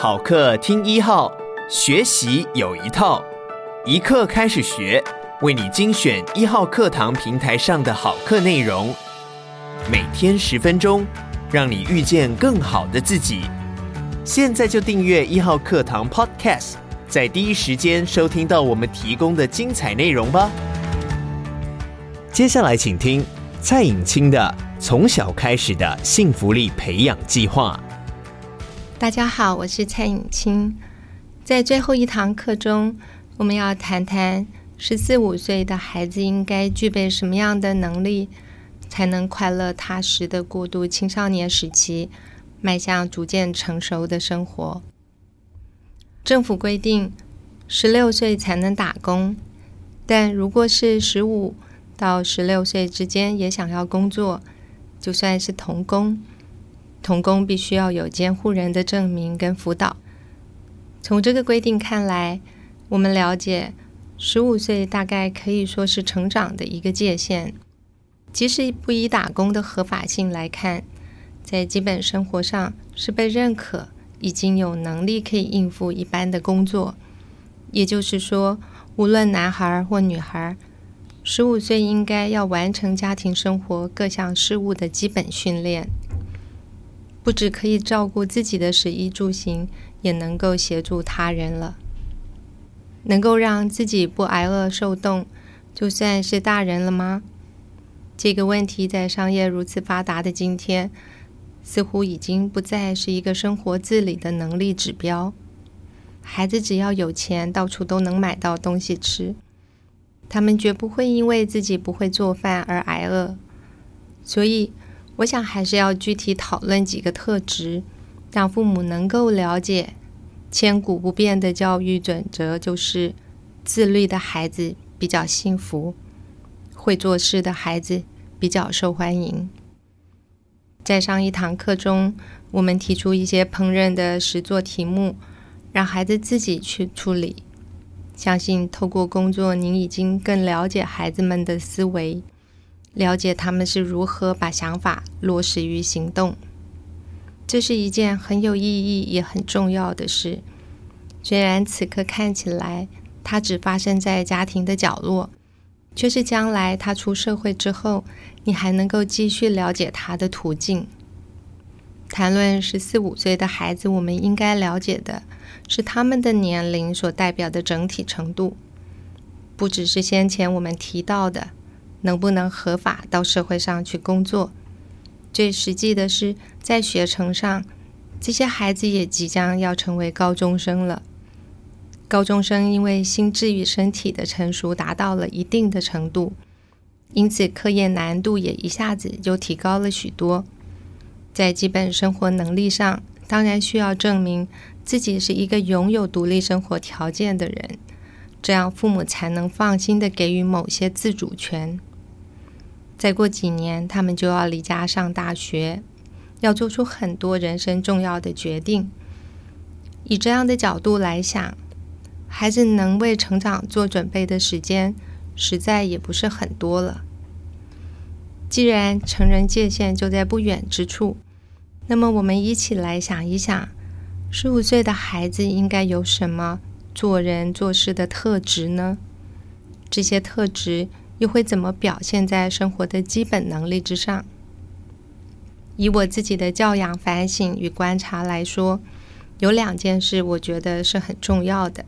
好课听一号，学习有一套，一课开始学，为你精选一号课堂平台上的好课内容，每天十分钟，让你遇见更好的自己。现在就订阅一号课堂 Podcast，在第一时间收听到我们提供的精彩内容吧。接下来请听蔡颖清的《从小开始的幸福力培养计划》。大家好，我是蔡颖清。在最后一堂课中，我们要谈谈十四五岁的孩子应该具备什么样的能力，才能快乐踏实的过渡青少年时期，迈向逐渐成熟的生活。政府规定十六岁才能打工，但如果是十五到十六岁之间也想要工作，就算是童工，童工必须要有监护人的证明跟辅导。从这个规定看来，我们了解十五岁大概可以说是成长的一个界限。即使不以打工的合法性来看，在基本生活上是被认可，已经有能力可以应付一般的工作。也就是说，无论男孩或女孩。十五岁应该要完成家庭生活各项事务的基本训练，不只可以照顾自己的食衣住行，也能够协助他人了。能够让自己不挨饿受冻，就算是大人了吗？这个问题在商业如此发达的今天，似乎已经不再是一个生活自理的能力指标。孩子只要有钱，到处都能买到东西吃。他们绝不会因为自己不会做饭而挨饿，所以我想还是要具体讨论几个特质，让父母能够了解。千古不变的教育准则就是：自律的孩子比较幸福，会做事的孩子比较受欢迎。在上一堂课中，我们提出一些烹饪的实作题目，让孩子自己去处理。相信透过工作，您已经更了解孩子们的思维，了解他们是如何把想法落实于行动。这是一件很有意义也很重要的事。虽然此刻看起来它只发生在家庭的角落，却是将来他出社会之后，你还能够继续了解他的途径。谈论十四五岁的孩子，我们应该了解的是他们的年龄所代表的整体程度，不只是先前我们提到的能不能合法到社会上去工作。最实际的是，在学程上，这些孩子也即将要成为高中生了。高中生因为心智与身体的成熟达到了一定的程度，因此课业难度也一下子就提高了许多。在基本生活能力上，当然需要证明自己是一个拥有独立生活条件的人，这样父母才能放心的给予某些自主权。再过几年，他们就要离家上大学，要做出很多人生重要的决定。以这样的角度来想，孩子能为成长做准备的时间，实在也不是很多了。既然成人界限就在不远之处，那么，我们一起来想一想，十五岁的孩子应该有什么做人做事的特质呢？这些特质又会怎么表现在生活的基本能力之上？以我自己的教养反省与观察来说，有两件事我觉得是很重要的。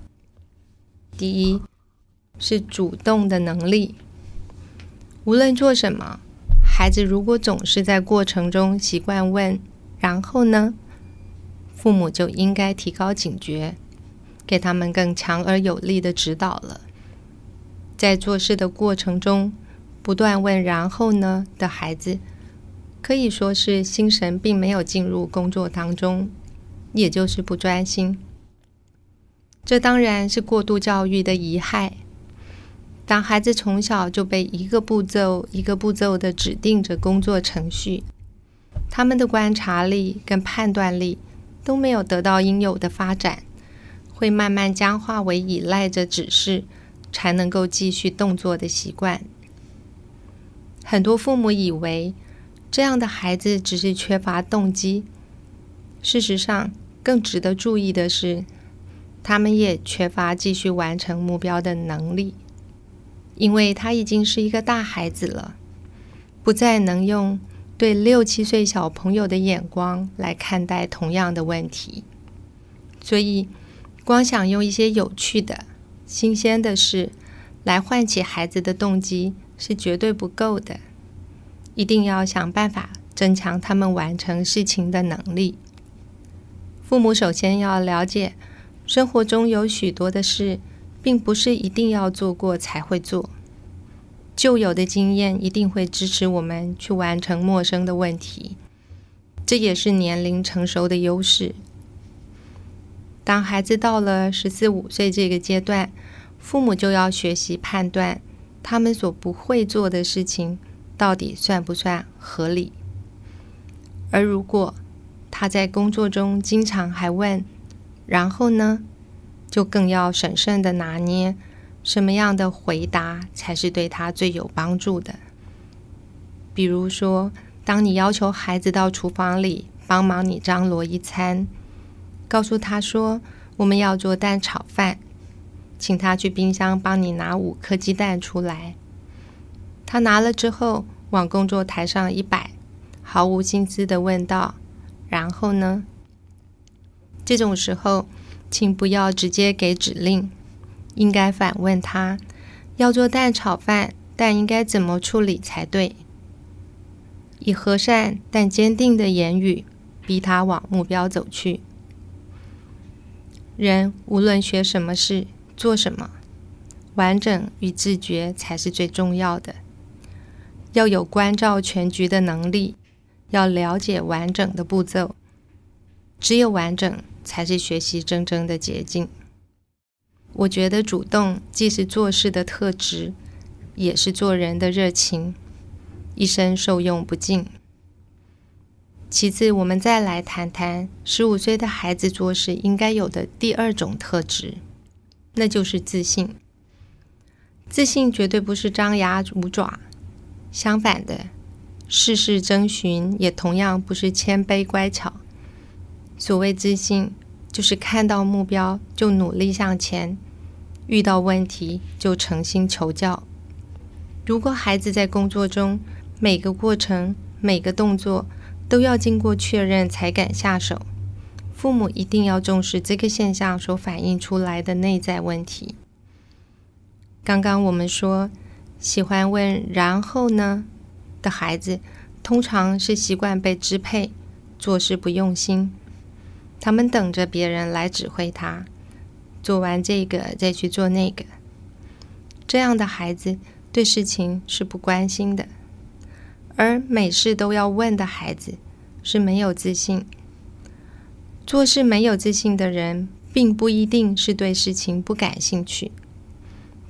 第一，是主动的能力。无论做什么，孩子如果总是在过程中习惯问，然后呢，父母就应该提高警觉，给他们更强而有力的指导了。在做事的过程中，不断问“然后呢”的孩子，可以说是心神并没有进入工作当中，也就是不专心。这当然是过度教育的遗害。当孩子从小就被一个步骤一个步骤的指定着工作程序。他们的观察力跟判断力都没有得到应有的发展，会慢慢僵化为依赖着指示才能够继续动作的习惯。很多父母以为这样的孩子只是缺乏动机，事实上，更值得注意的是，他们也缺乏继续完成目标的能力，因为他已经是一个大孩子了，不再能用对六七岁小朋友的眼光来看待同样的问题，所以光想用一些有趣的、新鲜的事来唤起孩子的动机是绝对不够的，一定要想办法增强他们完成事情的能力。父母首先要了解，生活中有许多的事，并不是一定要做过才会做。旧有的经验一定会支持我们去完成陌生的问题，这也是年龄成熟的优势。当孩子到了十四五岁这个阶段，父母就要学习判断他们所不会做的事情到底算不算合理，而如果他在工作中经常还问，然后呢，就更要审慎地拿捏什么样的回答才是对他最有帮助的。比如说，当你要求孩子到厨房里帮忙你张罗一餐，告诉他说我们要做蛋炒饭，请他去冰箱帮你拿五颗鸡蛋出来。他拿了之后往工作台上一摆，毫无心思的问道。然后呢？这种时候，请不要直接给指令，应该反问他：要做蛋炒饭，蛋应该怎么处理才对？以和善但坚定的言语，逼他往目标走去。人无论学什么事、做什么，完整与自觉才是最重要的。要有关照全局的能力。要了解完整的步骤，只有完整才是学习真正的捷径。我觉得主动既是做事的特质，也是做人的热情，一生受用不尽。其次，我们再来谈谈十五岁的孩子做事应该有的第二种特质，那就是自信。自信绝对不是张牙舞爪，相反的。事事征询也同样不是谦卑乖巧。所谓自信，就是看到目标就努力向前，遇到问题就诚心求教。如果孩子在工作中每个过程、每个动作都要经过确认才敢下手，父母一定要重视这个现象所反映出来的内在问题。刚刚我们说，喜欢问“然后呢”？的孩子通常是习惯被支配，做事不用心。他们等着别人来指挥他，做完这个再去做那个。这样的孩子对事情是不关心的，而每事都要问的孩子是没有自信。做事没有自信的人，并不一定是对事情不感兴趣，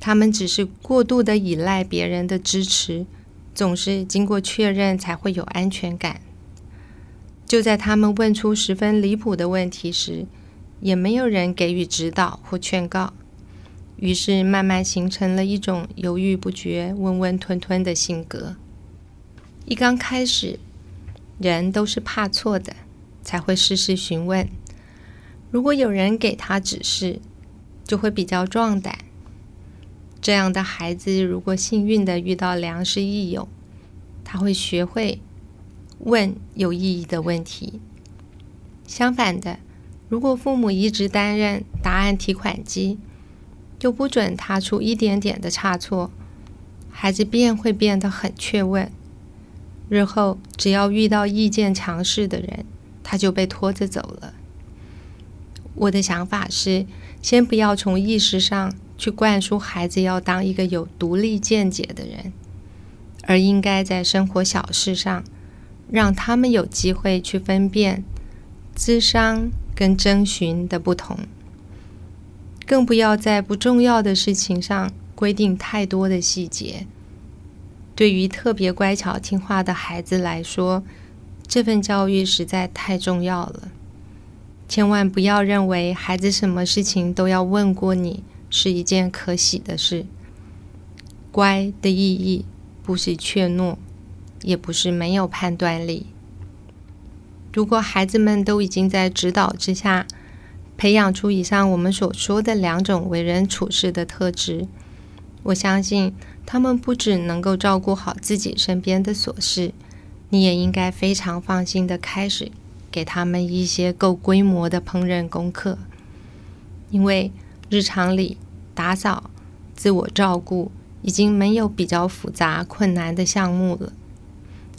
他们只是过度的依赖别人的支持。总是经过确认才会有安全感。就在他们问出十分离谱的问题时，也没有人给予指导或劝告，于是慢慢形成了一种犹豫不决、温温吞吞的性格。一刚开始，人都是怕错的，才会事事询问。如果有人给他指示，就会比较壮胆。这样的孩子，如果幸运的遇到良师益友，他会学会问有意义的问题。相反的，如果父母一直担任答案提款机，就不准他出一点点的差错，孩子便会变得很怯问。日后只要遇到意见强势的人，他就被拖着走了。我的想法是，先不要从意识上。去灌输孩子要当一个有独立见解的人，而应该在生活小事上，让他们有机会去分辨智商跟征询的不同。更不要在不重要的事情上规定太多的细节。对于特别乖巧听话的孩子来说，这份教育实在太重要了。千万不要认为孩子什么事情都要问过你。是一件可喜的事。乖的意义不是怯懦，也不是没有判断力。如果孩子们都已经在指导之下，培养出以上我们所说的两种为人处事的特质，我相信他们不只能够照顾好自己身边的琐事，你也应该非常放心的开始给他们一些够规模的烹饪功课，因为日常里打扫、自我照顾已经没有比较复杂困难的项目了，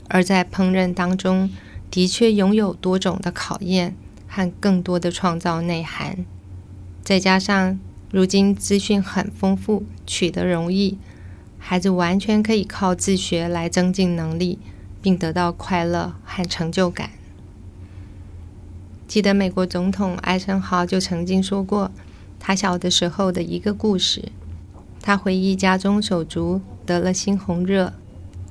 而在烹饪当中，的确拥有多种的考验。和更多的创造内涵，再加上如今资讯很丰富，取得容易，孩子完全可以靠自学来增进能力，并得到快乐和成就感。记得美国总统艾森豪就曾经说过，他小的时候的一个故事。他回忆家中手足得了猩红热，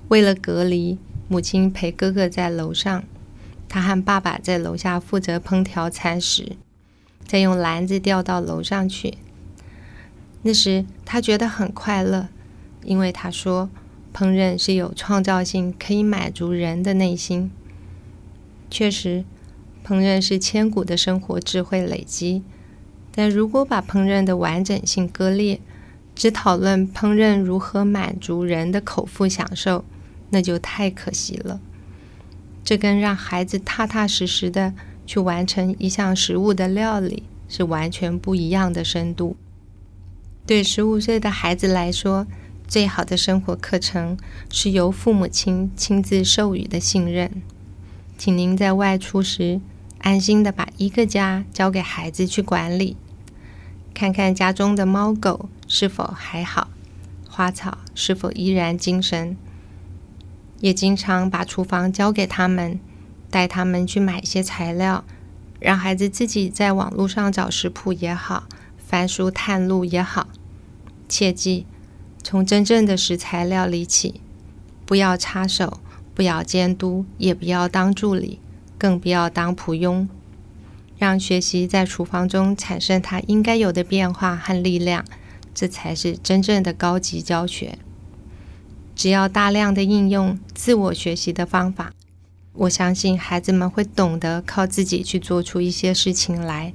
为了隔离，母亲陪哥哥在楼上。他和爸爸在楼下负责烹调餐食，再用篮子吊到楼上去。那时他觉得很快乐，因为他说烹饪是有创造性，可以满足人的内心。确实，烹饪是千古的生活智慧累积。但如果把烹饪的完整性割裂，只讨论烹饪如何满足人的口腹享受，那就太可惜了。这跟让孩子踏踏实实的去完成一项食物的料理是完全不一样的深度。对十五岁的孩子来说，最好的生活课程是由父母亲亲自授予的信任。请您在外出时，安心的把一个家交给孩子去管理，看看家中的猫狗是否还好，花草是否依然精神。也经常把厨房交给他们，带他们去买一些材料，让孩子自己在网络上找食谱也好，翻书探路也好。切记，从真正的食材料理起，不要插手，不要监督，也不要当助理，更不要当仆佣。让学习在厨房中产生它应该有的变化和力量，这才是真正的高级教学。只要大量的应用自我学习的方法，我相信孩子们会懂得靠自己去做出一些事情来。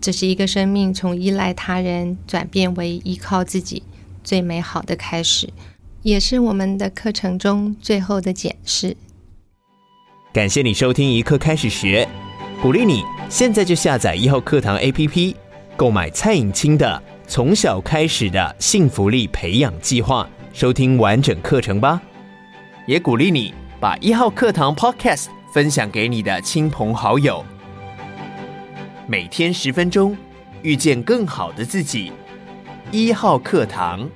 这是一个生命从依赖他人转变为依靠自己最美好的开始，也是我们的课程中最后的检视。感谢你收听一课开始学，鼓励你现在就下载一号课堂 APP，购买蔡颖清的《从小开始的幸福力培养计划》。收听完整课程吧，也鼓励你把一号课堂 Podcast 分享给你的亲朋好友。每天十分钟，遇见更好的自己。一号课堂。